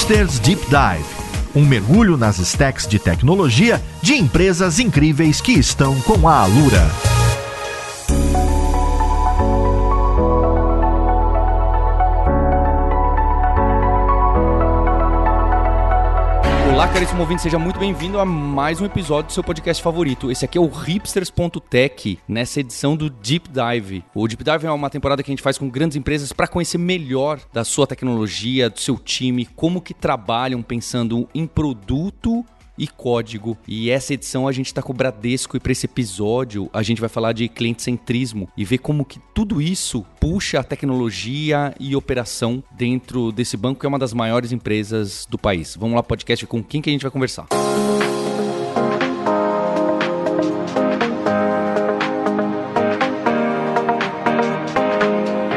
Hipsters Deep Dive um mergulho nas stacks de tecnologia de empresas incríveis que estão com a Alura. Caríssimo ouvinte, seja muito bem-vindo a mais um episódio do seu podcast favorito. Esse aqui é o hipsters.tech, nessa edição do Deep Dive. O Deep Dive é uma temporada que a gente faz com grandes empresas para conhecer melhor da sua tecnologia, do seu time, como que trabalham pensando em produto e código. E essa edição a gente está com o Bradesco e para esse episódio a gente vai falar de cliente centrismo e ver como que tudo isso puxa a tecnologia e operação dentro desse banco que é uma das maiores empresas do país. Vamos lá, podcast, com quem que a gente vai conversar? Música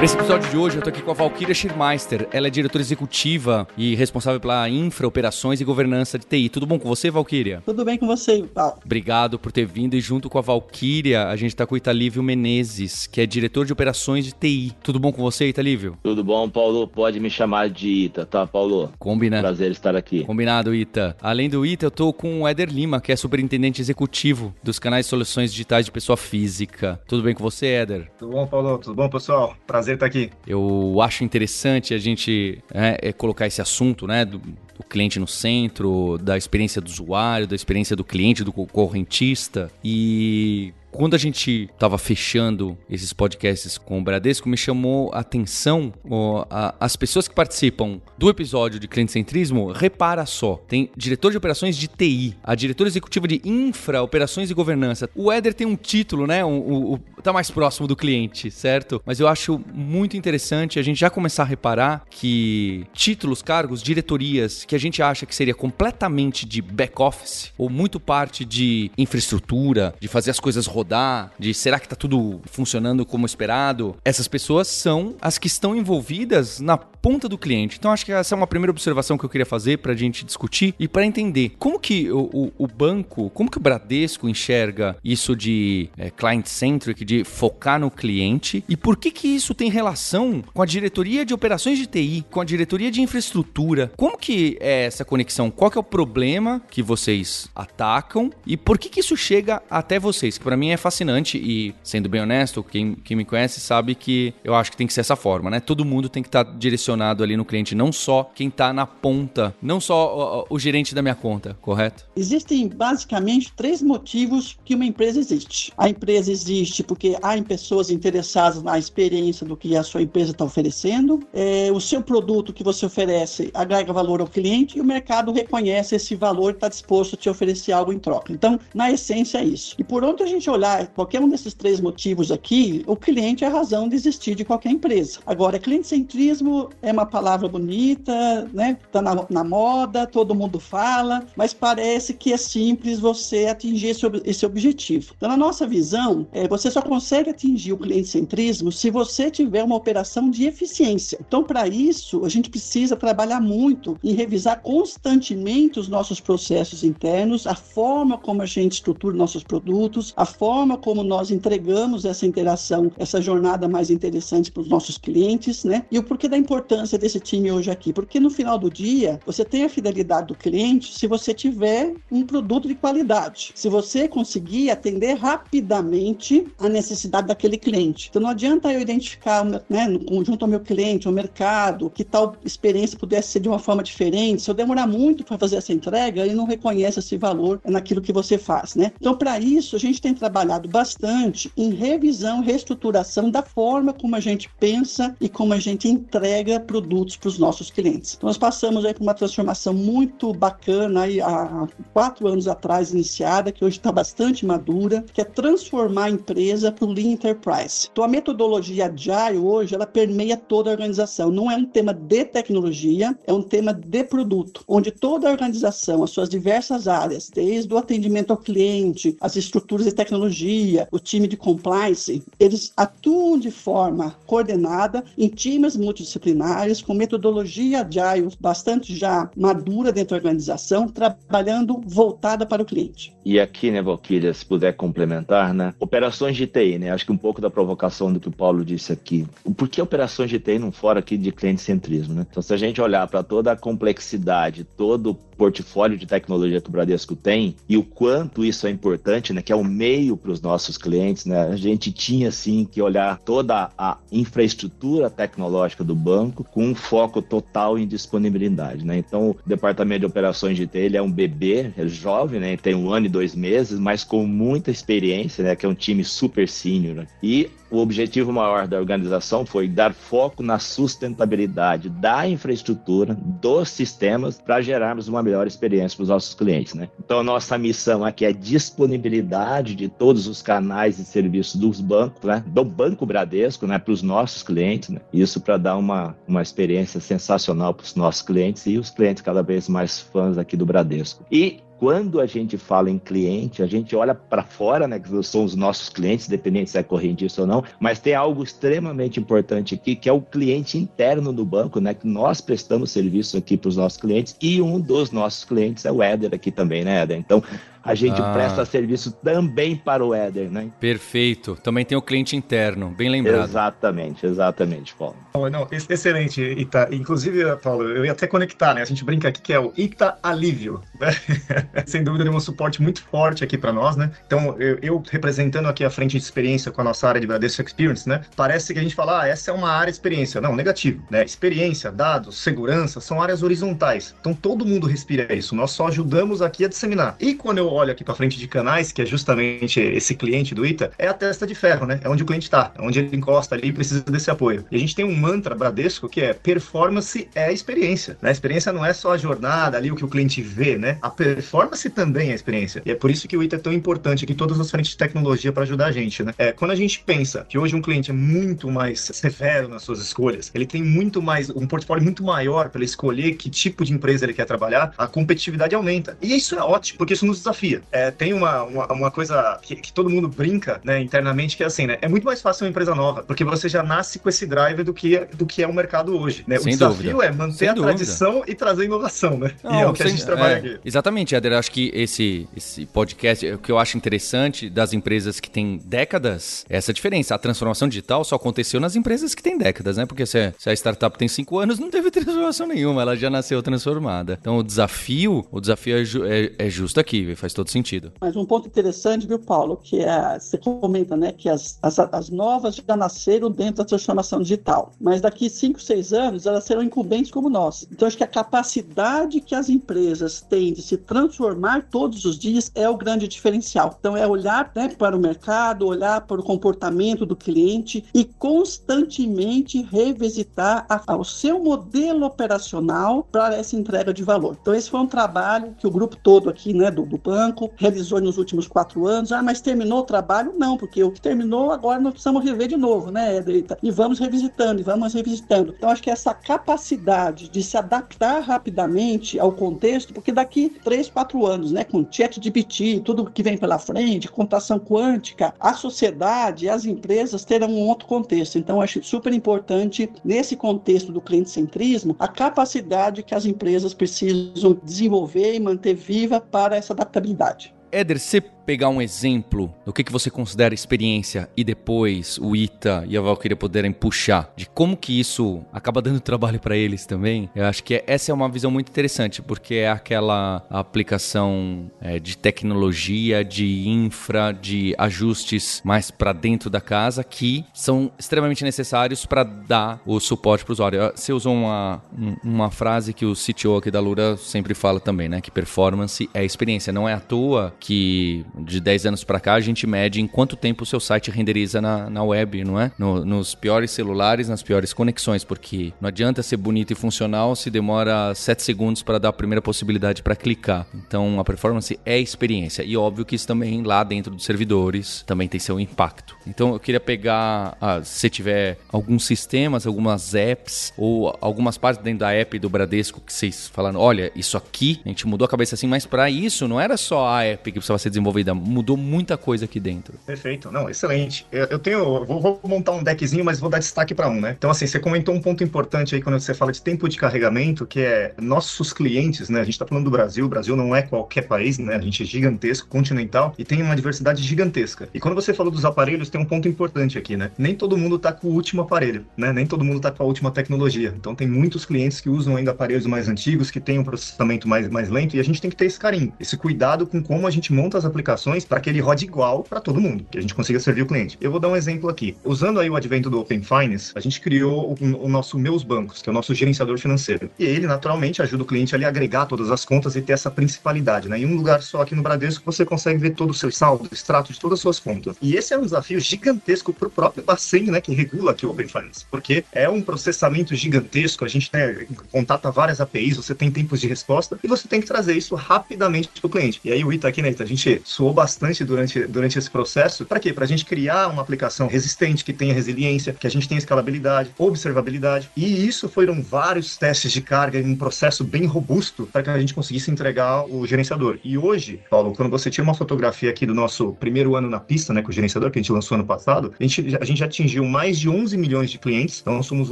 Para esse episódio de hoje, eu tô aqui com a Valkyria Schirmeister. Ela é diretora executiva e responsável pela infra, operações e governança de TI. Tudo bom com você, Valkyria? Tudo bem com você, Paulo. Obrigado por ter vindo. E junto com a Valkyria, a gente tá com o Italívio Menezes, que é diretor de operações de TI. Tudo bom com você, Italívio? Tudo bom, Paulo. Pode me chamar de Ita, tá, Paulo? Combinado. Prazer estar aqui. Combinado, Ita. Além do Ita, eu tô com o Éder Lima, que é superintendente executivo dos canais de soluções digitais de pessoa física. Tudo bem com você, Éder? Tudo bom, Paulo? Tudo bom, pessoal? Prazer prazer estar aqui. Eu acho interessante a gente é, é colocar esse assunto, né? Do, do cliente no centro, da experiência do usuário, da experiência do cliente, do correntista. E quando a gente estava fechando esses podcasts com o Bradesco, me chamou a atenção ó, a, as pessoas que participam do episódio de cliente centrismo. Repara só, tem diretor de operações de TI, a diretora executiva de infra, operações e governança. O Éder tem um título, né? O, o, tá mais próximo do cliente, certo? Mas eu acho muito interessante a gente já começar a reparar que títulos, cargos, diretorias que a gente acha que seria completamente de back office ou muito parte de infraestrutura, de fazer as coisas rodarem rodar, de será que tá tudo funcionando como esperado, essas pessoas são as que estão envolvidas na ponta do cliente. Então acho que essa é uma primeira observação que eu queria fazer para a gente discutir e para entender como que o, o, o, banco, como que o Bradesco enxerga isso de é, client-centric, de focar no cliente e por que que isso tem relação com a diretoria de operações de TI, com a diretoria de infraestrutura. Como que é essa conexão? Qual que é o problema que vocês atacam e por que que isso chega até vocês? Que para mim é fascinante e, sendo bem honesto, quem, quem me conhece sabe que eu acho que tem que ser essa forma, né? Todo mundo tem que estar tá direcionado ali no cliente, não só quem está na ponta, não só o, o, gerente da minha conta, correto? Existem basicamente três motivos que uma empresa existe. A empresa existe porque há pessoas interessadas na experiência do que a sua empresa está oferecendo, é, o seu produto que você oferece agrega valor ao cliente e o mercado reconhece esse valor e está disposto a te oferecer algo em troca. Então, na essência, é isso. E por onde a gente olhar qualquer um desses três motivos aqui, o cliente é a razão de existir de qualquer empresa. Agora, cliente-centrismo é uma palavra bonita, né? Tá na, na, moda, todo mundo fala, mas parece que é simples você atingir esse, esse objetivo. Então, na nossa visão, é, você só consegue atingir o cliente-centrismo se você tiver uma operação de eficiência. Então, para isso, a gente precisa trabalhar muito em revisar constantemente os nossos processos internos, a forma como a gente estrutura nossos produtos, a forma como nós entregamos essa interação, essa jornada mais interessante para os nossos clientes, né? E o porquê da importância desse time hoje aqui? Porque no final do dia, você tem a fidelidade do cliente se você tiver um produto de qualidade. Se você conseguir atender rapidamente a necessidade daquele cliente. Então não adianta eu identificar, né, no conjunto ao meu cliente, ao mercado, que tal experiência pudesse ser de uma forma diferente. Se eu demorar muito para fazer essa entrega, ele não reconhece esse valor naquilo que você faz, né? Então, para isso, a gente tem trabalhado bastante em revisão, reestruturação da forma como a gente pensa e como a gente entrega produtos para os nossos clientes. Então, nós passamos aí por uma transformação muito bacana aí, há quatro anos atrás iniciada, que hoje está bastante madura, que é transformar a empresa para o Lean Enterprise. Então, a metodologia Agile hoje, ela permeia toda a organização. Não é um tema de tecnologia, é um tema de produto, onde toda a organização, as suas diversas áreas, desde o atendimento ao cliente, as estruturas e tecnologias tecnologia, o time de compliance, eles atuam de forma coordenada em times multidisciplinares com metodologia agile bastante já madura dentro da organização, trabalhando voltada para o cliente. E aqui, né, Valquíria, se puder complementar, né? Operações de TI, né? Acho que um pouco da provocação do que o Paulo disse aqui. Por que operações de TI não fora aqui de cliente centrismo, né? Então, se a gente olhar para toda a complexidade, todo o portfólio de tecnologia que o Bradesco tem e o quanto isso é importante, né, que é o meio para os nossos clientes, né, a gente tinha sim que olhar toda a infraestrutura tecnológica do banco com um foco total em disponibilidade, né. Então, o departamento de operações de TI ele é um bebê, é jovem, né, tem um ano e dois meses, mas com muita experiência, né, que é um time super sênior. Né, e o objetivo maior da organização foi dar foco na sustentabilidade da infraestrutura, dos sistemas, para gerarmos uma melhor experiência para os nossos clientes. Né? Então, nossa missão aqui é disponibilidade de todos os canais e serviços dos bancos, né? do Banco Bradesco, né? para os nossos clientes. Né? Isso para dar uma, uma experiência sensacional para os nossos clientes e os clientes cada vez mais fãs aqui do Bradesco. E quando a gente fala em cliente, a gente olha para fora, né, que são os nossos clientes, dependendo se é correntista ou não, mas tem algo extremamente importante aqui, que é o cliente interno do banco, né, que nós prestamos serviço aqui para os nossos clientes e um dos nossos clientes é o Éder aqui também, né, Éder? Então, a gente ah. presta serviço também para o Éder, né? Perfeito. Também tem o cliente interno, bem lembrado. Exatamente, exatamente, Paulo. Não, excelente, Ita. Inclusive, Paulo, eu ia até conectar, né? A gente brinca aqui que é o Ita Alívio, né? Sem dúvida, é um suporte muito forte aqui para nós, né? Então, eu, eu, representando aqui a frente de experiência com a nossa área de Bradesco Experience, né? Parece que a gente fala, ah, essa é uma área de experiência. Não, negativo, né? Experiência, dados, segurança, são áreas horizontais. Então, todo mundo respira isso. Nós só ajudamos aqui a disseminar. E quando eu olho aqui para frente de canais, que é justamente esse cliente do ITA, é a testa de ferro, né? É onde o cliente está, é onde ele encosta ali e precisa desse apoio. E a gente tem um mantra Bradesco que é performance é a experiência. Né? A experiência não é só a jornada ali, o que o cliente vê, né? A performance também é a experiência. E é por isso que o ITA é tão importante aqui, todas as frentes de tecnologia para ajudar a gente, né? É, quando a gente pensa que hoje um cliente é muito mais severo nas suas escolhas, ele tem muito mais, um portfólio muito maior para ele escolher que tipo de empresa ele quer trabalhar, a competitividade aumenta. E isso é ótimo, porque isso nos desafia desafia. É, tem uma, uma, uma coisa que, que, todo mundo brinca né, internamente, que é assim, né? É muito mais fácil uma empresa nova, porque você já nasce com esse drive do que, do que é o mercado hoje. Né? O desafio dúvida. é manter sem a dúvida. tradição e trazer inovação, né? Não, e é o que sem, a gente trabalha é, aqui. Exatamente, Éder. Acho que esse, esse podcast, o que eu acho interessante das empresas que têm décadas, é essa diferença. A transformação digital só aconteceu nas empresas que têm décadas, né? Porque se, se a startup tem cinco anos, não teve transformação nenhuma, ela já nasceu transformada. Então o desafio, o desafio é, ju, é, é justo aqui, faz todo sentido. Mas um ponto interessante, viu, Paulo, que é, você comenta, né, que as, as, as novas já nasceram dentro da transformação digital, mas daqui 5, 6 anos elas serão incumbentes como nós. Então acho que a capacidade que as empresas têm de se transformar todos os dias é o grande diferencial. Então é olhar né, para o mercado, olhar para o comportamento do cliente e constantemente revisitar a, o seu modelo operacional para essa entrega de valor. Então esse foi um trabalho que o grupo todo aqui, né, do, do banco banco realizou nos últimos quatro anos. Ah, mas terminou o trabalho? Não, porque o que terminou agora nós precisamos rever de novo, né, Edrita? E vamos revisitando, e vamos revisitando. Então, acho que essa capacidade de se adaptar rapidamente ao contexto, porque daqui três, quatro anos, né, com chat de BT, tudo que vem pela frente, computação quântica, a sociedade, as empresas terão um outro contexto. Então, acho super importante, nesse contexto do cliente-centrismo, a capacidade que as empresas precisam desenvolver e manter viva para essa adaptabilidade idade. Éder, você pegar um exemplo do que, que você considera experiência e depois o Ita e a Valkyria poderem puxar de como que isso acaba dando trabalho para eles também, eu acho que essa é uma visão muito interessante, porque é aquela aplicação é, de tecnologia, de infra, de ajustes mais para dentro da casa que são extremamente necessários para dar o suporte para o usuário. Você usou uma, uma frase que o CTO aqui da Lura sempre fala também, né? Que performance é experiência. Não é à toa que de 10 anos para cá, a gente mede em quanto tempo o seu site renderiza na, na web, não é? No, nos piores celulares, nas piores conexões, porque não adianta ser bonito e funcional se demora 7 segundos para dar a primeira possibilidade para clicar. Então, a performance é experiência. E óbvio que isso também lá dentro dos servidores também tem seu impacto. Então, eu queria pegar, ah, se tiver alguns sistemas, algumas apps ou algumas partes dentro da app do Bradesco que vocês falaram, olha, isso aqui, a gente mudou a cabeça assim, mas para isso não era só a app que precisava ser desenvolvida Ruida? Mudou muita coisa aqui dentro. Perfeito. Não, excelente. Eu, eu tenho. Vou, vou, montar um deckzinho, mas vou dar destaque para um, né? Então, assim, você comentou um ponto importante aí quando você fala de tempo de carregamento, que é nossos clientes, né? A gente está falando do Brasil, o Brasil não é qualquer país, né? A gente é gigantesco, continental, e tem uma diversidade gigantesca. E quando você falou dos aparelhos, tem um ponto importante aqui, né? Nem todo mundo está com o último aparelho, né? Nem todo mundo está com a última tecnologia. Então, tem muitos clientes que usam ainda aparelhos mais antigos, que têm um processamento mais, mais lento, e a gente tem que ter esse carinho, esse cuidado com como a gente monta as aplicações para que ele rode igual para todo mundo, que a gente consiga servir o cliente. Eu vou dar um exemplo aqui. Usando aí o advento do Open Finance, a gente criou o, o nosso Meus Bancos, que é o nosso gerenciador financeiro. E ele, naturalmente, ajuda o cliente ali a agregar todas as contas e ter essa principalidade, né? Em um lugar só aqui no Bradesco, você consegue ver todo o seu saldo, extrato de todas as suas contas. E esse é um desafio gigantesco para o próprio Bacen, né, que regula aqui o Open Finance, porque é um processamento gigantesco, a gente né, contata várias APIs, você tem tempos de resposta e você tem que trazer isso rapidamente para o cliente. E aí o Ita aqui, né, Ita, a gente suou bastante durante, durante esse processo. Para quê? Para a gente criar uma aplicação resistente, que tenha resiliência, que a gente tenha escalabilidade, observabilidade. E isso foram vários testes de carga em um processo bem robusto para que a gente conseguisse entregar o gerenciador. E hoje, Paulo, quando você tira uma fotografia aqui do nosso primeiro ano na pista, né, com o gerenciador que a gente lançou ano passado, a gente, a gente já atingiu mais de 11 milhões de clientes. Então, nós somos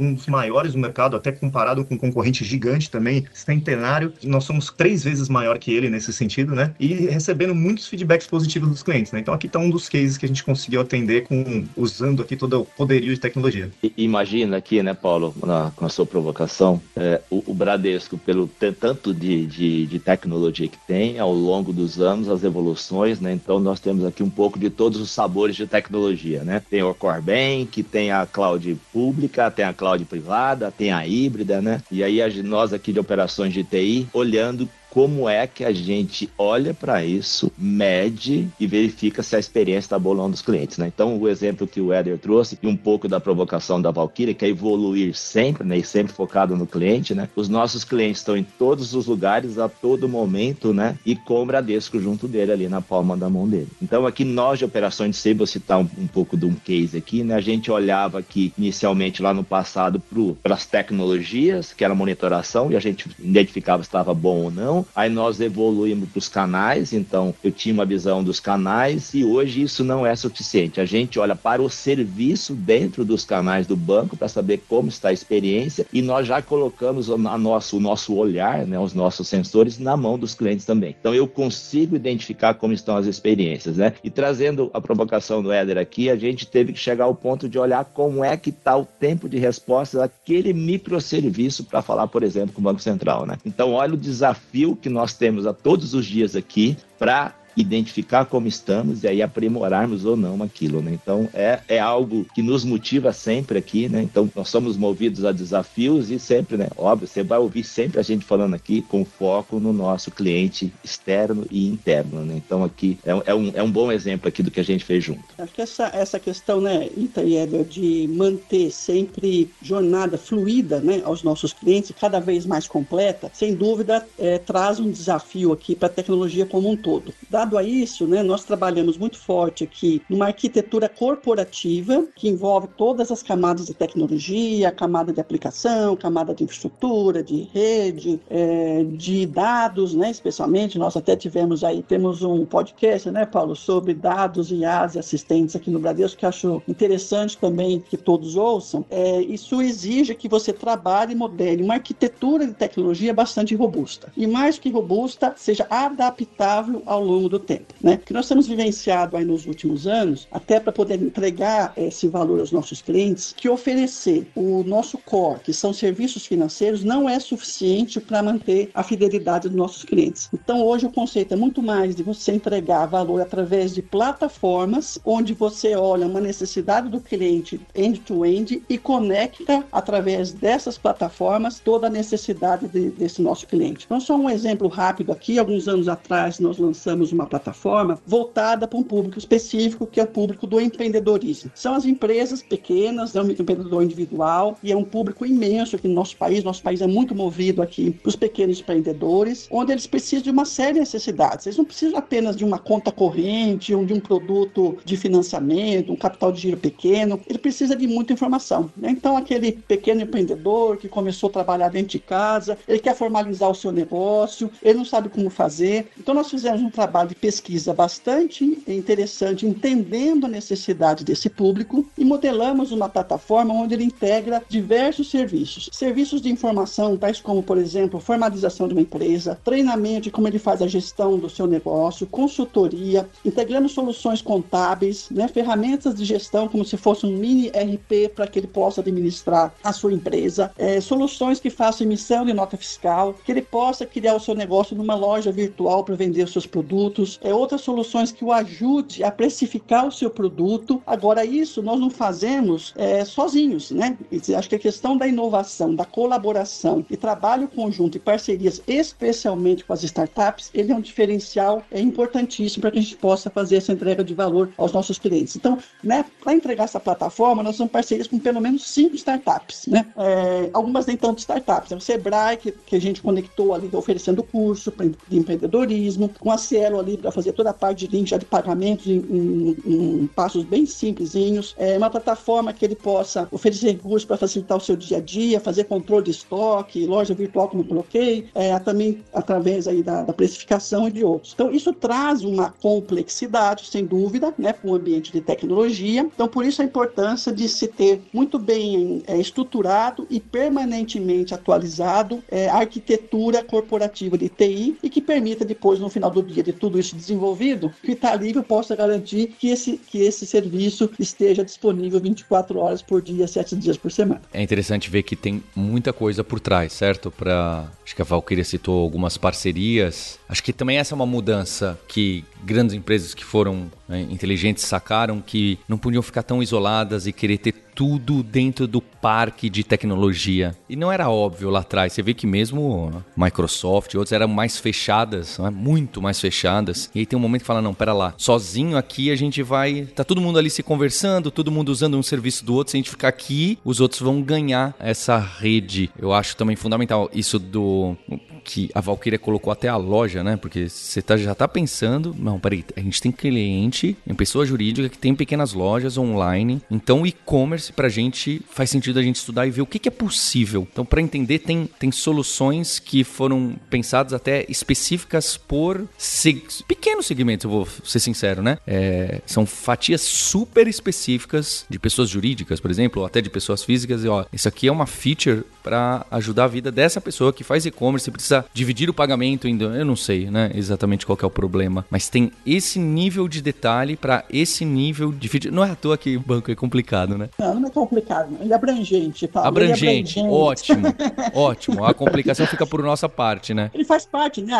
um dos maiores do mercado, até comparado com um concorrente gigante também, centenário. Nós somos três vezes maior que ele nesse sentido, né? E recebendo muitos feedbacks positivos dos clientes, né? Então, aqui está um dos cases que a gente conseguiu atender com usando aqui todo o poderio de tecnologia. Imagina aqui, né, Paulo, na, com a sua provocação, é, o, o, Bradesco, pelo tanto de, de, de, tecnologia que tem, ao longo dos anos, as evoluções, né? Então, nós temos aqui um pouco de todos os sabores de tecnologia, né? Tem o Core Bank, tem a cloud pública, tem a cloud privada, tem a híbrida, né? E aí, nós aqui de operações de TI, olhando como é que a gente olha para isso, mede e verifica se a experiência está não dos clientes, né? Então, o exemplo que o Éder trouxe e um pouco da provocação da Valkyrie, que é evoluir sempre, né? E sempre focado no cliente, né? Os nossos clientes estão em todos os lugares, a todo momento, né? E com o Bradesco junto dele ali na palma da mão dele. Então, aqui nós de operações de SEI, vou citar um, um, pouco de um case aqui, né? A gente olhava aqui inicialmente lá no passado para as tecnologias, que era monitoração, e a gente identificava se estava bom ou não aí nós evoluímos para os canais, então eu tinha uma visão dos canais e hoje isso não é suficiente. A gente olha para o serviço dentro dos canais do banco para saber como está a experiência e nós já colocamos a nosso, o nosso olhar, né, os nossos sensores na mão dos clientes também. Então eu consigo identificar como estão as experiências, né? E trazendo a provocação do Éder aqui, a gente teve que chegar ao ponto de olhar como é que está o tempo de resposta daquele microserviço para falar, por exemplo, com o Banco Central, né? Então olha o desafio que nós temos a todos os dias aqui para identificar como estamos e aí aprimorarmos ou não aquilo, né? Então é, é algo que nos motiva sempre aqui, né? Então nós somos movidos a desafios e sempre, né? Óbvio, você vai ouvir sempre a gente falando aqui com foco no nosso cliente externo e interno, né? Então aqui é, é, um, é um bom exemplo aqui do que a gente fez junto. Acho que essa, essa questão, né, Ita e Eder, de manter sempre jornada fluida, né, aos nossos clientes, cada vez mais completa, sem dúvida, é, traz um desafio aqui para a tecnologia como um todo. Da Dado a isso, né, nós trabalhamos muito forte aqui numa arquitetura corporativa que envolve todas as camadas de tecnologia, camada de aplicação, camada de infraestrutura, de rede, é, de dados, né, especialmente. Nós até tivemos aí, temos um podcast, né, Paulo, sobre dados e as assistentes aqui no Bradesco, que acho interessante também que todos ouçam. É, isso exige que você trabalhe e modele uma arquitetura de tecnologia bastante robusta. E mais que robusta, seja adaptável ao longo do tempo, né? Que nós temos vivenciado aí nos últimos anos, até para poder entregar esse valor aos nossos clientes, que oferecer o nosso core, que são serviços financeiros, não é suficiente para manter a fidelidade dos nossos clientes. Então, hoje o conceito é muito mais de você entregar valor através de plataformas onde você olha uma necessidade do cliente end-to-end -end, e conecta através dessas plataformas toda a necessidade de, desse nosso cliente. Então, só um exemplo rápido aqui, alguns anos atrás nós lançamos uma uma plataforma voltada para um público específico, que é o público do empreendedorismo. São as empresas pequenas, é um empreendedor individual, e é um público imenso aqui no nosso país. Nosso país é muito movido aqui os pequenos empreendedores, onde eles precisam de uma série de necessidades. Eles não precisam apenas de uma conta corrente, ou de um produto de financiamento, um capital de giro pequeno. Ele precisa de muita informação. Né? Então, aquele pequeno empreendedor que começou a trabalhar dentro de casa, ele quer formalizar o seu negócio, ele não sabe como fazer. Então, nós fizemos um trabalho de pesquisa bastante interessante, entendendo a necessidade desse público e modelamos uma plataforma onde ele integra diversos serviços. Serviços de informação, tais como, por exemplo, formalização de uma empresa, treinamento de como ele faz a gestão do seu negócio, consultoria, integrando soluções contábeis, né, ferramentas de gestão como se fosse um mini RP para que ele possa administrar a sua empresa, é, soluções que façam emissão de nota fiscal, que ele possa criar o seu negócio numa loja virtual para vender os seus produtos, é, outras soluções que o ajude a precificar o seu produto. Agora, isso nós não fazemos é, sozinhos, né? Acho que a questão da inovação, da colaboração e trabalho conjunto e parcerias, especialmente com as startups, ele é um diferencial é importantíssimo para que a gente possa fazer essa entrega de valor aos nossos clientes. Então, né, para entregar essa plataforma, nós temos parcerias com pelo menos cinco startups, né? É, algumas nem tanto startups. É o Sebrae, que, que a gente conectou ali, oferecendo curso de empreendedorismo, com a Cielo ali para fazer toda a parte de link já de pagamentos em, em, em passos bem simplesinhos. É uma plataforma que ele possa oferecer recursos para facilitar o seu dia a dia, fazer controle de estoque, loja virtual, como eu coloquei, é, também através aí da, da precificação e de outros. Então, isso traz uma complexidade, sem dúvida, né, para o ambiente de tecnologia. Então, por isso a importância de se ter muito bem é, estruturado e permanentemente atualizado é, a arquitetura corporativa de TI e que permita depois, no final do dia de tudo isso desenvolvido, que o Italívio possa garantir que esse, que esse serviço esteja disponível 24 horas por dia, 7 dias por semana. É interessante ver que tem muita coisa por trás, certo? Para acho que a Valkyria citou algumas parcerias. Acho que também essa é uma mudança que grandes empresas que foram né, inteligentes sacaram que não podiam ficar tão isoladas e querer ter tudo dentro do parque de tecnologia. E não era óbvio lá atrás. Você vê que mesmo Microsoft e outros eram mais fechadas, né? muito mais fechadas. E aí tem um momento que fala: não, pera lá, sozinho aqui a gente vai. Tá todo mundo ali se conversando, todo mundo usando um serviço do outro. Se a gente ficar aqui, os outros vão ganhar essa rede. Eu acho também fundamental isso do que a Valkyria colocou até a loja, né? Porque você tá, já tá pensando, não, peraí, a gente tem cliente, em pessoa jurídica que tem pequenas lojas online, então o e-commerce pra gente faz sentido a gente estudar e ver o que, que é possível. Então, para entender, tem, tem soluções que foram pensadas até específicas por seg pequenos segmentos, eu vou ser sincero, né? É, são fatias super específicas de pessoas jurídicas, por exemplo, ou até de pessoas físicas, e ó, isso aqui é uma feature para ajudar a vida dessa pessoa que faz e-commerce e precisa dividir o pagamento ainda. Eu não sei, né, exatamente qual é o problema, mas tem esse nível de detalhe para esse nível de Não é à toa que banco é complicado, né? Não, não é complicado, ele é abrangente, Paulo. Abrangente, é abrangente. ótimo, ótimo. A complicação fica por nossa parte, né? Ele faz parte, né?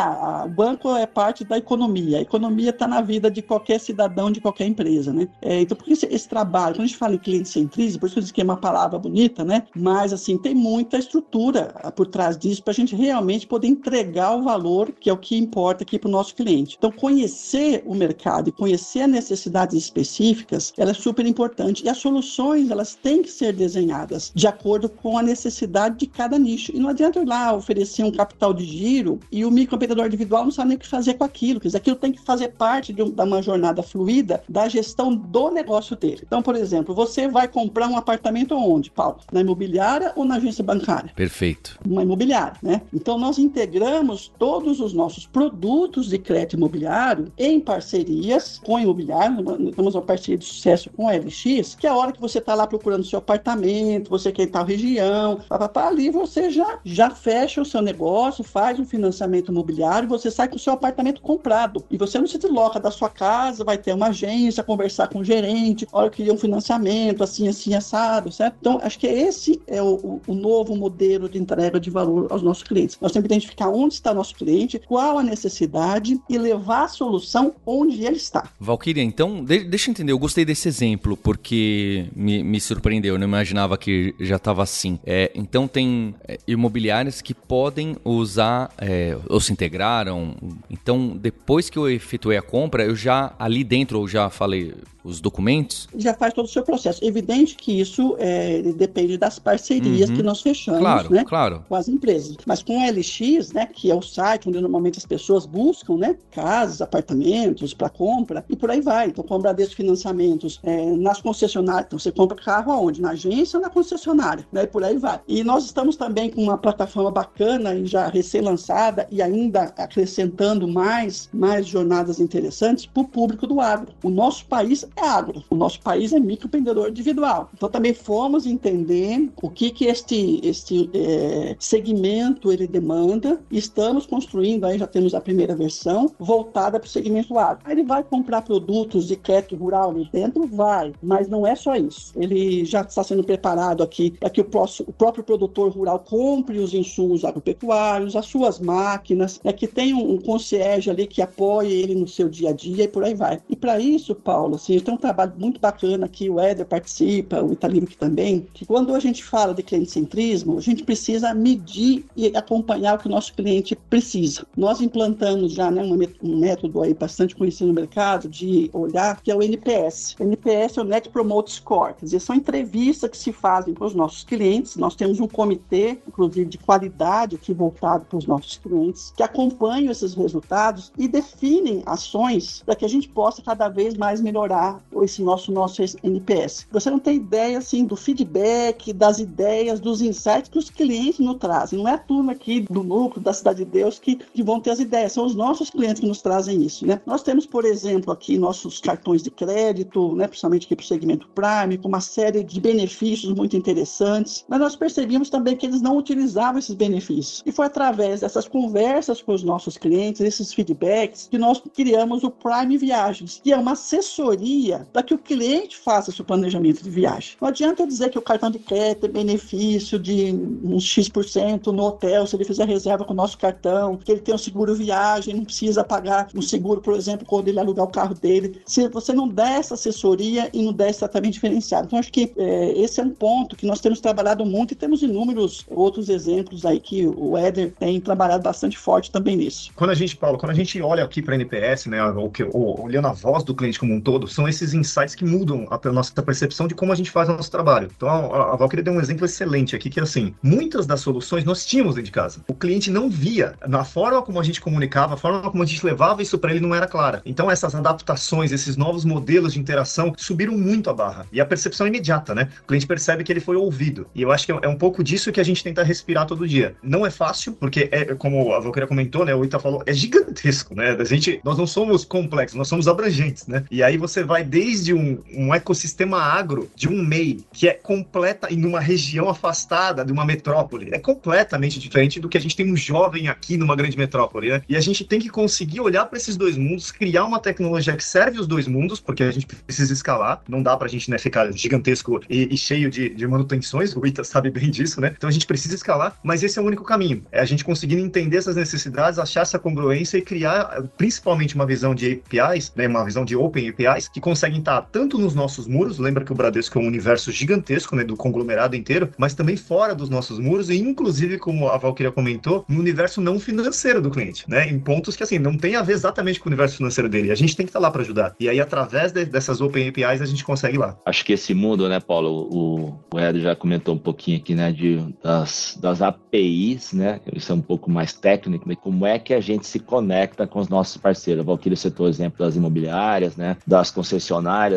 O banco é parte da economia. A economia está na vida de qualquer cidadão, de qualquer empresa, né? É, então, por que esse, esse, trabalho, quando a gente fala em cliente centrismo, por isso eu disse que é uma palavra bonita, né? Mas, assim, tem muita estrutura por trás disso para a gente realmente poder entregar o valor que é o que importa aqui para o nosso cliente. Então, conhecer o mercado e conhecer as necessidades específicas, ela é super importante. E as soluções, elas têm que ser desenhadas de acordo com a necessidade de cada nicho. E não adianta ir lá oferecer um capital de giro e o microempreendedor individual não sabe nem o que fazer com aquilo. Quer dizer, aquilo tem que fazer parte de uma jornada fluida da gestão do negócio dele. Então, por exemplo, você vai comprar um apartamento onde, Paulo? Na imobiliária ou na agência bancária? Perfeito. Uma imobiliária, né? Então, nós integramos todos os nossos produtos de crédito imobiliário em parcerias com imobiliário. Temos uma parceria de sucesso com a LX, que é a hora que você está lá procurando seu apartamento, você quer em tal região, papapá, ali você já, já fecha o seu negócio, faz um financiamento imobiliário, você sai com o seu apartamento comprado. E você não se desloca da sua casa, vai ter uma agência, conversar com o gerente, olha, eu queria um financiamento, assim, assim, assado, certo? Então, acho que esse é o, o novo modelo de entrega de valor aos nossos clientes. Nós temos que identificar onde está nosso cliente, qual a necessidade e levar a solução onde ele está. Valkyria, então, de deixa eu entender, eu gostei desse exemplo porque me, me surpreendeu, eu não imaginava que já estava assim. É, então, tem é, imobiliárias que podem usar é, ou se integraram. Então, depois que eu efetuei a compra, eu já ali dentro, eu já falei, os documentos? Já faz todo o seu processo. Evidente que isso é, depende das parcerias uhum. que nós fechamos claro, né, claro. com as empresas. Mas com o LX, né, que é o site onde normalmente as pessoas buscam né, casas, apartamentos para compra e por aí vai. Então, com o Bradesco Financiamentos, é, nas concessionárias, então você compra carro aonde? Na agência ou na concessionária? Né, e por aí vai. E nós estamos também com uma plataforma bacana e já recém-lançada e ainda acrescentando mais, mais jornadas interessantes para o público do agro. O nosso país é agro, o nosso país é microempreendedor individual. Então também fomos entender o que que este, este é, segmento ele demanda. Estamos construindo, aí já temos a primeira versão, voltada para o segmento agro. Aí ele vai comprar produtos de crédito rural ali dentro? Vai, mas não é só isso. Ele já está sendo preparado aqui para que o, próximo, o próprio produtor rural compre os insumos agropecuários, as suas máquinas, né, que tem um, um concierge ali que apoie ele no seu dia a dia e por aí vai. E para isso, Paulo, assim, tem um trabalho muito bacana aqui, o Éder participa, o Italino que também, que quando a gente fala de cliente-centrismo, a gente precisa medir e acompanhar o que o nosso cliente precisa. Nós implantamos já né, um método aí bastante conhecido no mercado de olhar, que é o NPS. O NPS é o Net Promote Score, quer dizer, são entrevistas que se fazem com os nossos clientes. Nós temos um comitê, inclusive, de qualidade aqui voltado para os nossos clientes, que acompanham esses resultados e definem ações para que a gente possa cada vez mais melhorar esse nosso, nosso NPS. Você não tem ideia, assim, do feedback, das ideias, dos insights que os clientes nos trazem. Não é a turma aqui do núcleo, da Cidade de Deus, que, que vão ter as ideias. São os nossos clientes que nos trazem isso, né? Nós temos, por exemplo, aqui nossos cartões de crédito, né? Principalmente aqui para o segmento Prime, com uma série de benefícios muito interessantes. Mas nós percebemos também que eles não utilizavam esses benefícios. E foi através dessas conversas com os nossos clientes, esses feedbacks, que nós criamos o Prime Viagens, que é uma assessoria para que o cliente faça seu planejamento de viagem. Não adianta eu dizer que o cartão de crédito tem benefício de uns X% no hotel, se ele fizer reserva com o nosso cartão, que ele tem um seguro viagem, não precisa pagar um seguro, por exemplo, quando ele alugar o carro dele. Se você não der essa assessoria e não der esse tratamento diferenciado. Então, acho que é, esse é um ponto que nós temos trabalhado muito e temos inúmeros outros exemplos aí que o Éder tem trabalhado bastante forte também nisso. Quando a gente, Paulo, quando a gente olha aqui para NPS, né, ou, ou, olhando a voz do cliente como um todo, são esses insights que mudam a, nossa percepção de como a gente faz o nosso trabalho. Então, a, a Valkyrie deu um exemplo excelente aqui, que é assim, muitas das soluções nós tínhamos dentro de casa. O cliente não via, na forma como a gente comunicava, a forma como a gente levava isso para ele não era clara. Então, essas adaptações, esses novos modelos de interação subiram muito a barra. E a percepção é imediata, né? O cliente percebe que ele foi ouvido. E eu acho que é um pouco disso que a gente tenta respirar todo dia. Não é fácil, porque é, como a Valkyria comentou, né? O Ita falou, é gigantesco, né? A gente, nós não somos complexos, nós somos abrangentes, né? E aí você vai desde um, um ecossistema agro de um MEI, que é completa em uma região afastada de uma metrópole. É completamente diferente do que a gente tem um jovem aqui numa grande metrópole, né? E a gente tem que conseguir olhar para esses dois mundos, criar uma tecnologia que serve os dois mundos, porque a gente precisa escalar. Não dá pra gente né, ficar gigantesco e, e cheio de, de manutenções, o Ita sabe bem disso, né? Então a gente precisa escalar, mas esse é o único caminho. É a gente conseguindo entender essas necessidades, achar essa congruência e criar principalmente uma visão de APIs, né, uma visão de Open APIs, que conseguem estar tanto nos nossos muros, lembra que o Bradesco é um universo gigantesco, né, do conglomerado inteiro, mas também fora dos nossos muros e inclusive, como a Valkyria comentou, no universo não financeiro do cliente, né, em pontos que assim, não tem a ver exatamente com o universo financeiro dele. A gente tem que estar lá para ajudar. E aí, através de, dessas Open APIs, a gente consegue lá. Acho que esse mundo, né, Paulo, o, o Ed já comentou um pouquinho aqui, né, de, das, das APIs, né, isso é um pouco mais técnico, mas como é que a gente se conecta com os nossos parceiros. A Valkyrie citou o exemplo das imobiliárias, né, das concessionárias,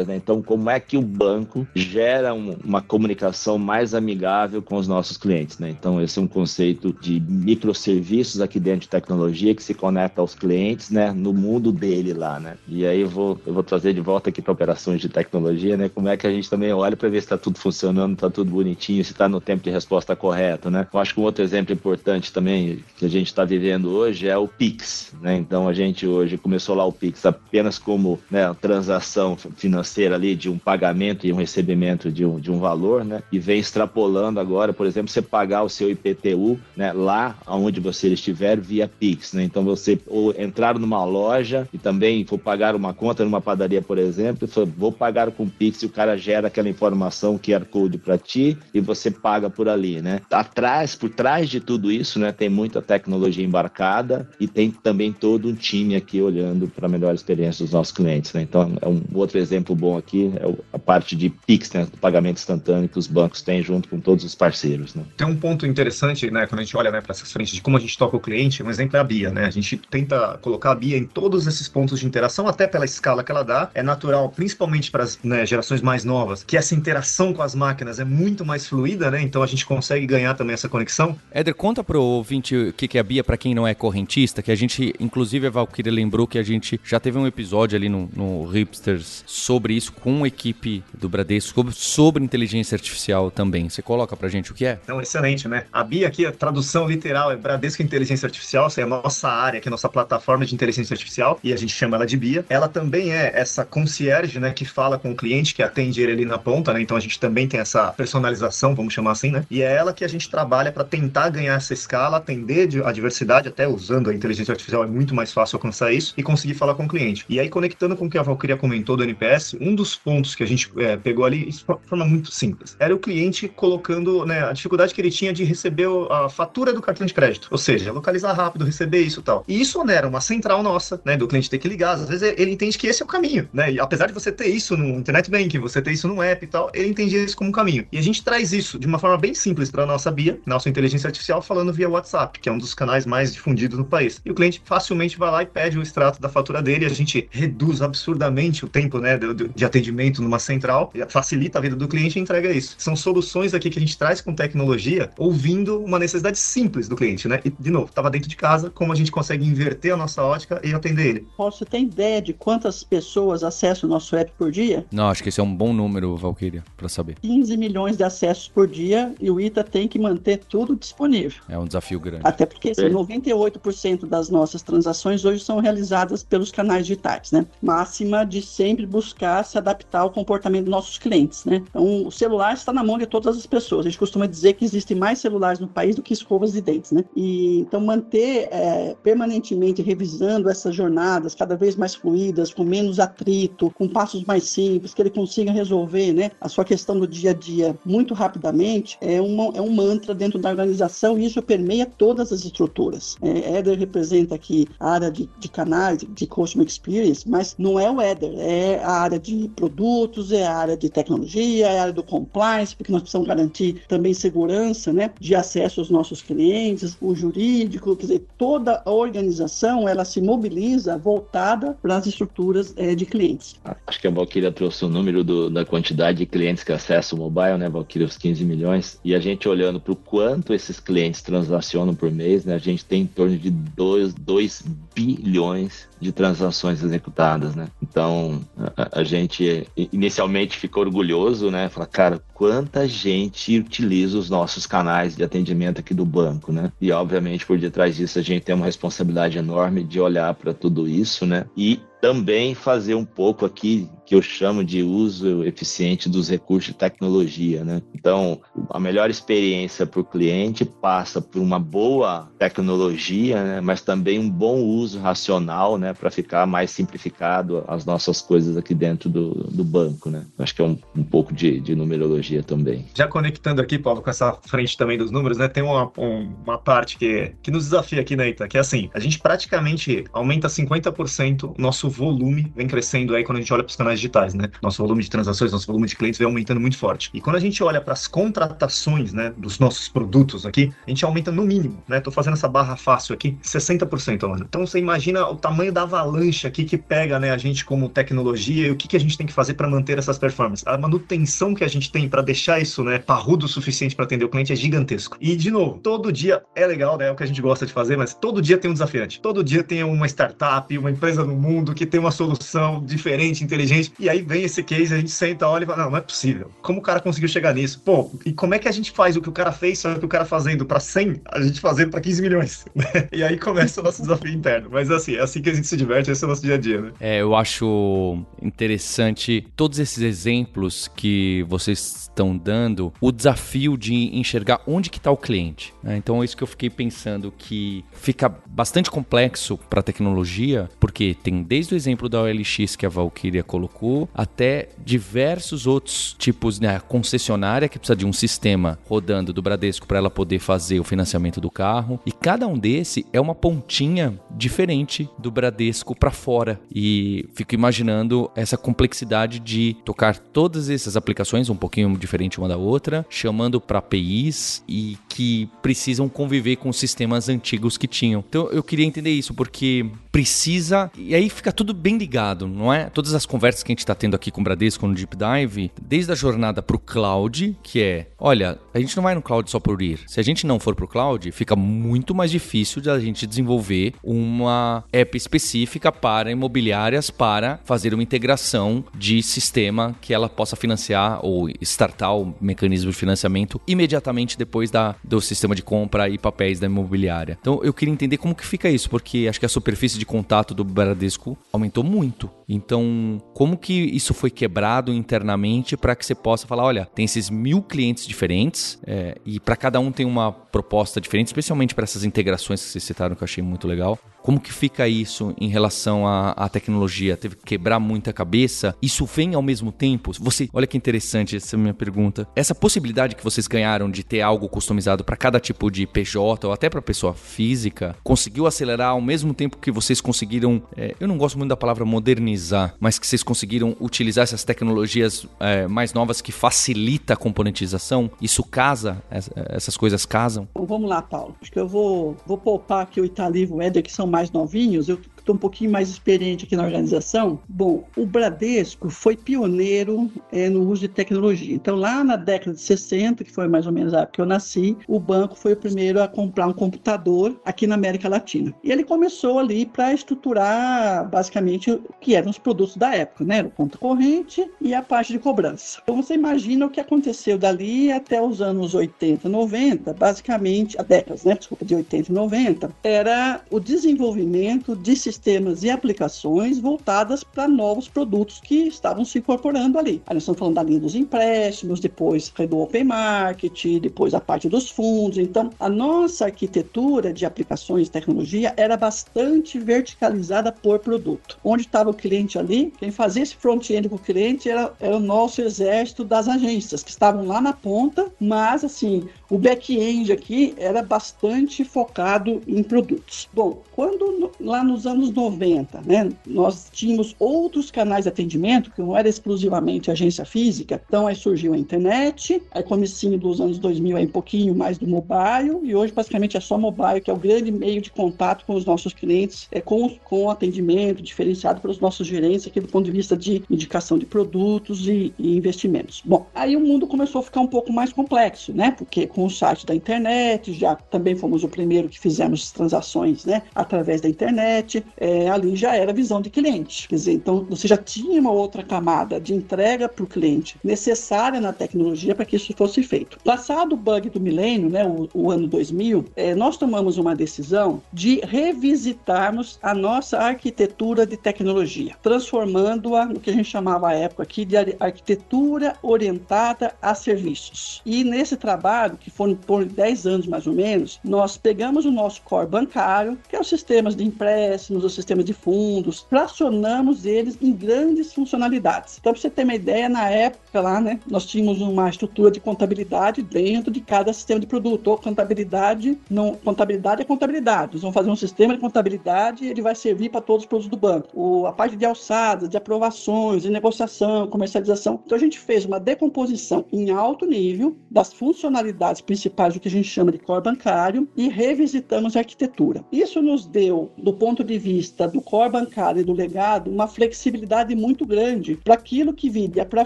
né, então como é que o banco gera um, uma comunicação mais amigável com os nossos clientes, né, então esse é um conceito de microserviços aqui dentro de tecnologia que se conecta aos clientes, né, no mundo dele lá, né, e aí eu vou, eu vou trazer de volta aqui para operações de tecnologia, né, como é que a gente também olha para ver se está tudo funcionando, está tudo bonitinho, se está no tempo de resposta correto, né, eu acho que um outro exemplo importante também que a gente está vivendo hoje é o Pix, né, então a gente hoje começou lá o Pix apenas como, né, transação financeira ali de um pagamento e um recebimento de um, de um valor, né? E vem extrapolando agora, por exemplo, você pagar o seu IPTU, né, lá onde você estiver via Pix, né? Então você ou entrar numa loja e também for pagar uma conta numa padaria, por exemplo, for, vou pagar com Pix e o cara gera aquela informação QR Code para ti e você paga por ali, né? Atrás, por trás de tudo isso, né, tem muita tecnologia embarcada e tem também todo um time aqui olhando para a melhor experiência dos nossos clientes, né? Então é um um outro exemplo bom aqui é a parte de Pix, né, do pagamento instantâneo que os bancos têm junto com todos os parceiros. Né? Tem um ponto interessante, né, quando a gente olha né, para essas frentes de como a gente toca o cliente, um exemplo é a BIA, né? A gente tenta colocar a BIA em todos esses pontos de interação, até pela escala que ela dá. É natural, principalmente para as né, gerações mais novas, que essa interação com as máquinas é muito mais fluida, né? Então a gente consegue ganhar também essa conexão. Éder, conta pro ouvinte o que é a BIA para quem não é correntista, que a gente, inclusive a Valkyria lembrou que a gente já teve um episódio ali no, no Hipsters sobre isso com a equipe do Bradesco, sobre inteligência artificial também. Você coloca pra gente o que é? Então, excelente, né? A BIA aqui, a tradução literal é Bradesco Inteligência Artificial, essa é a nossa área, que é a nossa plataforma de inteligência artificial, e a gente chama ela de BIA. Ela também é essa concierge, né, que fala com o cliente, que atende ele ali na ponta, né? Então a gente também tem essa personalização, vamos chamar assim, né? E é ela que a gente trabalha para tentar ganhar essa escala, atender a diversidade, até usando a inteligência artificial é muito mais fácil alcançar isso e conseguir falar com o cliente. E aí, conectando com o que a Valkyria comentou do NPS, um dos pontos que a gente é, pegou ali, de forma muito simples, era o cliente colocando né, a dificuldade que ele tinha de receber a fatura do cartão de crédito. Ou seja, localizar rápido, receber isso e tal. E isso onera uma central nossa, né, do cliente ter que ligar. Às vezes ele entende que esse é o caminho, né? E apesar de você ter isso no Internet Banking, você ter isso no app e tal, ele entende isso como um caminho. E a gente traz isso de uma forma bem simples para nossa BIA, nossa inteligência artificial, falando via WhatsApp, que é um dos canais mais difundidos no país. E o cliente facilmente vai lá e pede o extrato da fatura dele, a gente reduz absurdamente o tempo, né, de, de atendimento numa central, facilita a vida do cliente e entrega isso. São soluções aqui que a gente traz com tecnologia, ouvindo uma necessidade simples do cliente, né? E, de novo, estava dentro de casa, como a gente consegue inverter a nossa ótica e atender ele. Você tem ideia de quantas pessoas acessam o nosso app por dia? Não, acho que esse é um bom número, Valkyria, para saber. 15 milhões de acessos por dia e o ITA tem que manter tudo disponível. É um desafio grande. Até porque assim, 98% das nossas transações hoje são realizadas pelos canais digitais, né? Máxima de sempre buscar se adaptar ao comportamento dos nossos clientes, né? Então, o celular está na mão de todas as pessoas. A gente costuma dizer que existem mais celulares no país do que escovas de dentes, né? E então manter é, permanentemente revisando essas jornadas cada vez mais fluídas, com menos atrito, com passos mais simples, que ele consiga resolver, né, a sua questão do dia a dia muito rapidamente, é, uma, é um mantra dentro da organização e isso permeia todas as estruturas. É, Eder representa aqui a área de, de canais, de customer experience, mas não é o Eder, é a área de produtos, é a área de tecnologia, é a área do compliance, porque nós precisamos garantir também segurança, né, de acesso aos nossos clientes, o jurídico, quer dizer, toda a organização ela se mobiliza voltada para as estruturas é, de clientes. Acho que a Valkyria trouxe o número do, da quantidade de clientes que acessam o mobile, né, Valkyria, os 15 milhões, e a gente olhando para o quanto esses clientes transacionam por mês, né, a gente tem em torno de 2, 2 bilhões de transações executadas, né? Então, a, a, gente inicialmente ficou orgulhoso, né? Falar, cara, quanta gente utiliza os nossos canais de atendimento aqui do banco, né? E, obviamente, por detrás disso, a gente tem uma responsabilidade enorme de olhar para tudo isso, né? E também fazer um pouco aqui que eu chamo de uso eficiente dos recursos de tecnologia, né? Então, a melhor experiência para o cliente passa por uma boa tecnologia, né? Mas também um bom uso racional, né? Para ficar mais simplificado as nossas coisas aqui dentro do, do banco, né? Acho que é um, um pouco de, de, numerologia também. Já conectando aqui, Paulo, com essa frente também dos números, né? Tem uma, um, uma parte que, que nos desafia aqui, né, Ita? Que é assim, a gente praticamente aumenta 50% o nosso volume, vem crescendo aí quando a gente olha para os canais digitais, né? Nosso volume de transações, nosso volume de clientes vem aumentando muito forte. E quando a gente olha para as contratações, né, dos nossos produtos aqui, a gente aumenta no mínimo, né? Tô fazendo essa barra fácil aqui, 60%, mano. Então você imagina o tamanho da avalanche aqui que pega, né, a gente como tecnologia e o que, que a gente tem que fazer para manter essas performances. A manutenção que a gente tem para deixar isso, né, parrudo o suficiente para atender o cliente é gigantesco. E de novo, todo dia é legal, né, é o que a gente gosta de fazer, mas todo dia tem um desafiante. Todo dia tem uma startup, uma empresa no mundo que tem uma solução diferente, inteligente. E aí vem esse case, a gente senta, olha e fala: não, não é possível. Como o cara conseguiu chegar nisso? Pô, e como é que a gente faz o que o cara fez, só que o cara fazendo para 100, a gente fazendo para 15 milhões? e aí começa o nosso desafio interno. Mas assim, é assim que a gente se diverte, esse é o nosso dia a dia, né? É, eu acho interessante todos esses exemplos que vocês estão dando, o desafio de enxergar onde que está o cliente. Né? Então é isso que eu fiquei pensando que fica bastante complexo para a tecnologia, porque tem desde desde o exemplo da OLX que a Valkyria colocou, até diversos outros tipos, né? Concessionária que precisa de um sistema rodando do Bradesco para ela poder fazer o financiamento do carro. E cada um desse é uma pontinha diferente do Bradesco para fora. E fico imaginando essa complexidade de tocar todas essas aplicações, um pouquinho diferente uma da outra, chamando para APIs e que precisam conviver com sistemas antigos que tinham. Então eu queria entender isso, porque precisa. E aí fica tudo bem ligado, não é? Todas as conversas que a gente está tendo aqui com o Bradesco no Deep Dive, desde a jornada para o cloud, que é: olha, a gente não vai no cloud só por ir. Se a gente não for para o cloud, fica muito mais difícil de a gente desenvolver uma app específica para imobiliárias para fazer uma integração de sistema que ela possa financiar ou startar o mecanismo de financiamento imediatamente depois da, do sistema de compra e papéis da imobiliária. Então eu queria entender como que fica isso, porque acho que a superfície de contato do Bradesco aumentou muito. Então, como que isso foi quebrado internamente para que você possa falar, olha, tem esses mil clientes diferentes é, e para cada um tem uma proposta diferente, especialmente para essas integrações que vocês citaram que eu achei muito legal. Como que fica isso em relação à, à, tecnologia? Teve que quebrar muita cabeça? Isso vem ao mesmo tempo? Você, olha que interessante essa minha pergunta. Essa possibilidade que vocês ganharam de ter algo customizado para cada tipo de PJ ou até para pessoa física, conseguiu acelerar ao mesmo tempo que vocês conseguiram? É, eu não gosto muito da palavra modernizar, mas que vocês conseguiram utilizar essas tecnologias é, mais novas que facilita a componentização. Isso casa? Essas coisas casam? Vamos lá, Paulo. Acho que eu vou, vou poupar aqui o Italivo e o Éder, que são mais novinhos, eu estou um pouquinho mais experiente aqui na organização. Bom, o Bradesco foi pioneiro é, no uso de tecnologia. Então, lá na década de 60, que foi mais ou menos a época que eu nasci, o banco foi o primeiro a comprar um computador aqui na América Latina. E ele começou ali para estruturar basicamente o que eram os produtos da época, né? O conta corrente e a parte de cobrança. Então, você imagina o que aconteceu dali até os anos 80, 90, basicamente, a décadas, né? Desculpa, de 80 e 90, era o desenvolvimento de sistemas sistemas e aplicações voltadas para novos produtos que estavam se incorporando ali. Aí nós estamos falando da linha dos empréstimos, depois do Open Market, depois a parte dos fundos. Então, a nossa arquitetura de aplicações de tecnologia era bastante verticalizada por produto. Onde estava o cliente ali, quem fazia esse front-end com o cliente era, era o nosso exército das agências, que estavam lá na ponta, mas assim, o back-end aqui era bastante focado em produtos. Bom, quando lá nos anos 90, né, nós tínhamos outros canais de atendimento que não era exclusivamente agência física, então aí surgiu a internet, aí comecinho dos anos 2000 aí um pouquinho mais do mobile e hoje basicamente é só mobile que é o grande meio de contato com os nossos clientes, é com com atendimento diferenciado pelos nossos gerentes aqui do ponto de vista de indicação de produtos e, e investimentos. Bom, aí o mundo começou a ficar um pouco mais complexo, né? Porque com o site da internet, já também fomos o primeiro que fizemos transações né, através da internet, é, ali já era visão de cliente. Quer dizer, então você já tinha uma outra camada de entrega para o cliente necessária na tecnologia para que isso fosse feito. Passado o bug do milênio, né, o, o ano 2000, é, nós tomamos uma decisão de revisitarmos a nossa arquitetura de tecnologia, transformando-a no que a gente chamava à época aqui de arquitetura orientada a serviços. E nesse trabalho, que foram por 10 anos mais ou menos, nós pegamos o nosso core bancário, que é os sistemas de empréstimos, os sistemas de fundos, fracionamos eles em grandes funcionalidades. Então, para você ter uma ideia, na época lá, né, nós tínhamos uma estrutura de contabilidade dentro de cada sistema de produto. Ou contabilidade, não, contabilidade é contabilidade. Nós vamos fazer um sistema de contabilidade e ele vai servir para todos os produtos do banco. O, a parte de alçadas, de aprovações, de negociação, comercialização. Então, a gente fez uma decomposição em alto nível das funcionalidades principais do que a gente chama de core bancário e revisitamos a arquitetura. Isso nos deu, do ponto de vista do core bancário e do legado, uma flexibilidade muito grande para aquilo que viria para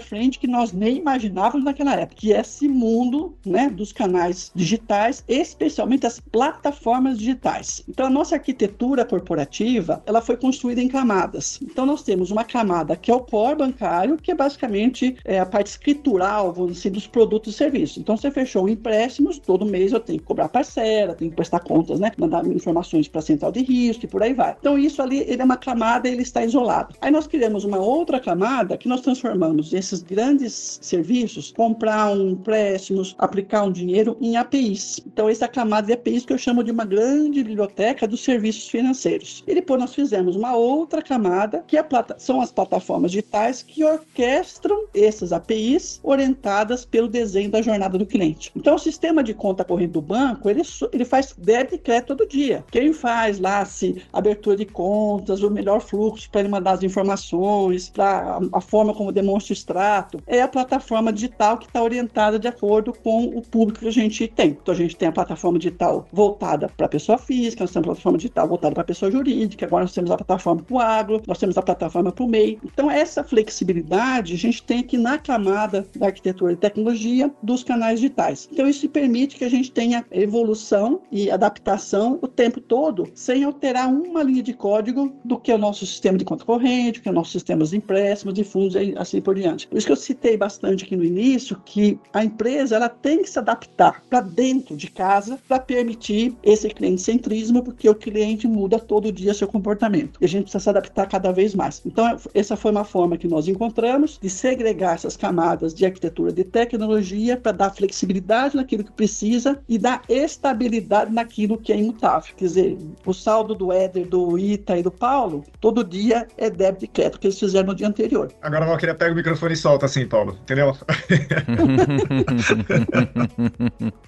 frente que nós nem imaginávamos naquela época, que é esse mundo né, dos canais digitais, especialmente as plataformas digitais. Então, a nossa arquitetura corporativa ela foi construída em camadas. Então, nós temos uma camada que é o core bancário, que é basicamente é, a parte escritural, vamos dizer, dos produtos e serviços. Então, você fechou o empréstimo empréstimos, todo mês eu tenho que cobrar parcela, tenho que prestar contas, né? Mandar informações para a central de risco e por aí vai. Então, isso ali ele é uma camada ele está isolado. Aí nós criamos uma outra camada que nós transformamos esses grandes serviços, comprar um empréstimos, aplicar um dinheiro em APIs. Então, essa camada de APIs que eu chamo de uma grande biblioteca dos serviços financeiros. E depois nós fizemos uma outra camada que é são as plataformas digitais que orquestram essas APIs orientadas pelo desenho da jornada do cliente. Então, o sistema de conta corrente do banco, ele, ele faz débito e crédito todo dia. Quem faz lá se abertura de contas, o melhor fluxo para ele mandar as informações, para a, forma como demonstra o extrato, é a plataforma digital que está orientada de acordo com o público que a gente tem. Então, a gente tem a plataforma digital voltada para a pessoa física, nós temos a plataforma digital voltada para a pessoa jurídica, agora nós temos a plataforma para o agro, nós temos a plataforma para o MEI. Então, essa flexibilidade a gente tem aqui na camada da arquitetura e tecnologia dos canais digitais. Então, isso permite que a gente tenha evolução e adaptação o tempo todo, sem alterar uma linha de código do que é o nosso sistema de conta corrente, que é o nosso sistema de empréstimos, de fundos e assim por diante. Por isso que eu citei bastante aqui no início que a empresa ela tem que se adaptar para dentro de casa para permitir esse cliente centrismo, porque o cliente muda todo dia seu comportamento. E a gente precisa se adaptar cada vez mais. Então, essa foi uma forma que nós encontramos de segregar essas camadas de arquitetura de tecnologia para dar flexibilidade naquilo que precisa e dar estabilidade naquilo que é imutável. Quer dizer, o saldo do Éder, do Ita e do Paulo, todo dia é débito e crédito que eles fizeram no dia anterior. Agora eu queria pegar o microfone e solta assim, Paulo, entendeu?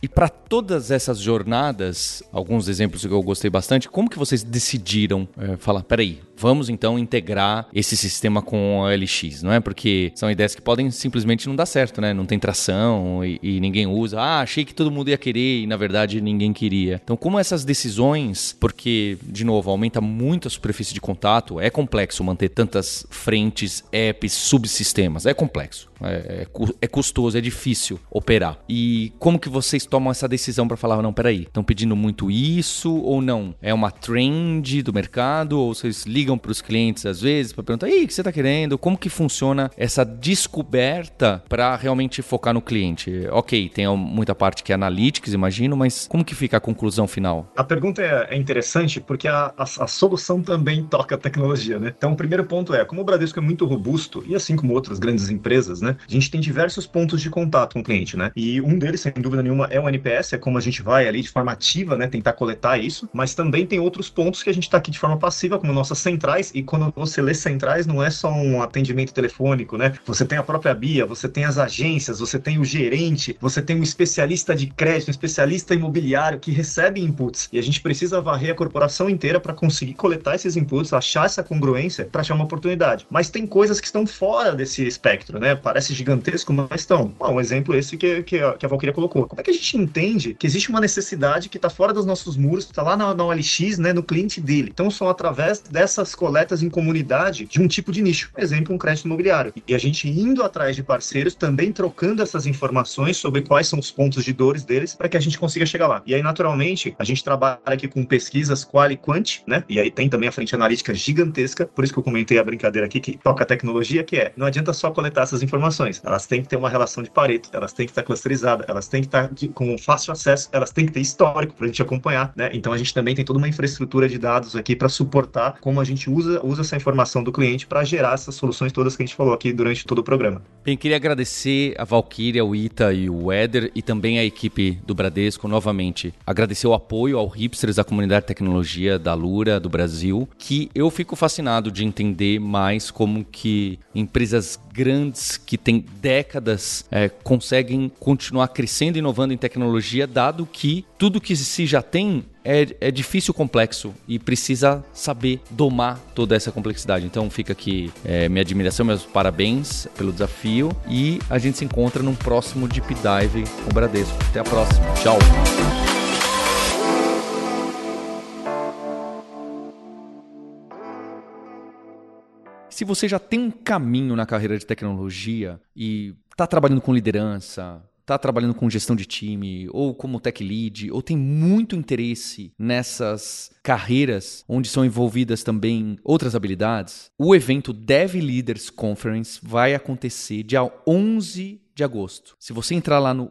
e para todas essas jornadas, alguns exemplos que eu gostei bastante, como que vocês decidiram é, falar, peraí, vamos então integrar esse sistema com a LX, não é? Porque são ideias que podem simplesmente não dar certo, né? Não tem tração e, e ninguém usa. Ah, achei que todo mundo ia querer e na verdade ninguém queria. Então, como essas decisões, porque, de novo, aumenta muito a superfície de contato, é complexo manter tantas frentes, apps, subsistemas, é complexo. É, é, é, custoso, é difícil operar. E como que vocês tomam essa decisão para falar, não, peraí, estão pedindo muito isso ou não? É uma trend do mercado ou vocês ligam para os clientes às vezes para perguntar, e o que você está querendo? Como que funciona essa descoberta para realmente focar no cliente? Ok, tem muita parte que é analytics, imagino, mas como que fica a conclusão final? A pergunta é, é interessante porque a, a, a solução também toca a tecnologia, né? Então, o primeiro ponto é, como o Bradesco é muito robusto, e assim como outras grandes empresas, né? A gente tem diversos pontos de contato com o cliente, né? E um deles, sem dúvida nenhuma, é o NPS, é como a gente vai ali de forma ativa, né? Tentar coletar isso, mas também tem outros pontos que a gente está aqui de forma passiva, como nossas centrais, e quando você lê centrais, não é só um atendimento telefônico, né? Você tem a própria BIA, você tem as agências, você tem o gerente, você tem um especialista de crédito, um especialista imobiliário que recebe inputs. E a gente precisa varrer a corporação inteira para conseguir coletar esses inputs, achar essa congruência para achar uma oportunidade. Mas tem coisas que estão fora desse espectro, né? Parece parece gigantesco, mas estão. um exemplo esse que, que, a, que a Valkyria colocou. Como é que a gente entende que existe uma necessidade que está fora dos nossos muros, está lá na, na OLX, né, no cliente dele? Então, são através dessas coletas em comunidade de um tipo de nicho. Por exemplo, um crédito imobiliário. E a gente indo atrás de parceiros, também trocando essas informações sobre quais são os pontos de dores deles, para que a gente consiga chegar lá. E aí, naturalmente, a gente trabalha aqui com pesquisas qual e quant, né? E aí tem também a frente analítica gigantesca, por isso que eu comentei a brincadeira aqui que toca a tecnologia, que é, não adianta só coletar essas informações informações. Elas têm que ter uma relação de Pareto, elas têm que estar clusterizadas, elas têm que estar de, com fácil acesso, elas têm que ter histórico para a gente acompanhar, né? Então a gente também tem toda uma infraestrutura de dados aqui para suportar como a gente usa, usa essa informação do cliente para gerar essas soluções todas que a gente falou aqui durante todo o programa. Bem, queria agradecer a Valkyria, o Ita e o Éder e também a equipe do Bradesco novamente. Agradecer o apoio ao Hipsters, da comunidade de tecnologia da Lura do Brasil, que eu fico fascinado de entender mais como que empresas grandes que têm décadas é, conseguem continuar crescendo e inovando em tecnologia, dado que tudo que se já tem é, é difícil, complexo e precisa saber domar toda essa complexidade. Então fica aqui é, minha admiração, meus parabéns pelo desafio e a gente se encontra num próximo Deep Dive com o Bradesco. Até a próxima. Tchau. Se você já tem um caminho na carreira de tecnologia e está trabalhando com liderança, está trabalhando com gestão de time, ou como tech lead, ou tem muito interesse nessas carreiras onde são envolvidas também outras habilidades, o evento Dev Leaders Conference vai acontecer dia 11 de agosto. Se você entrar lá no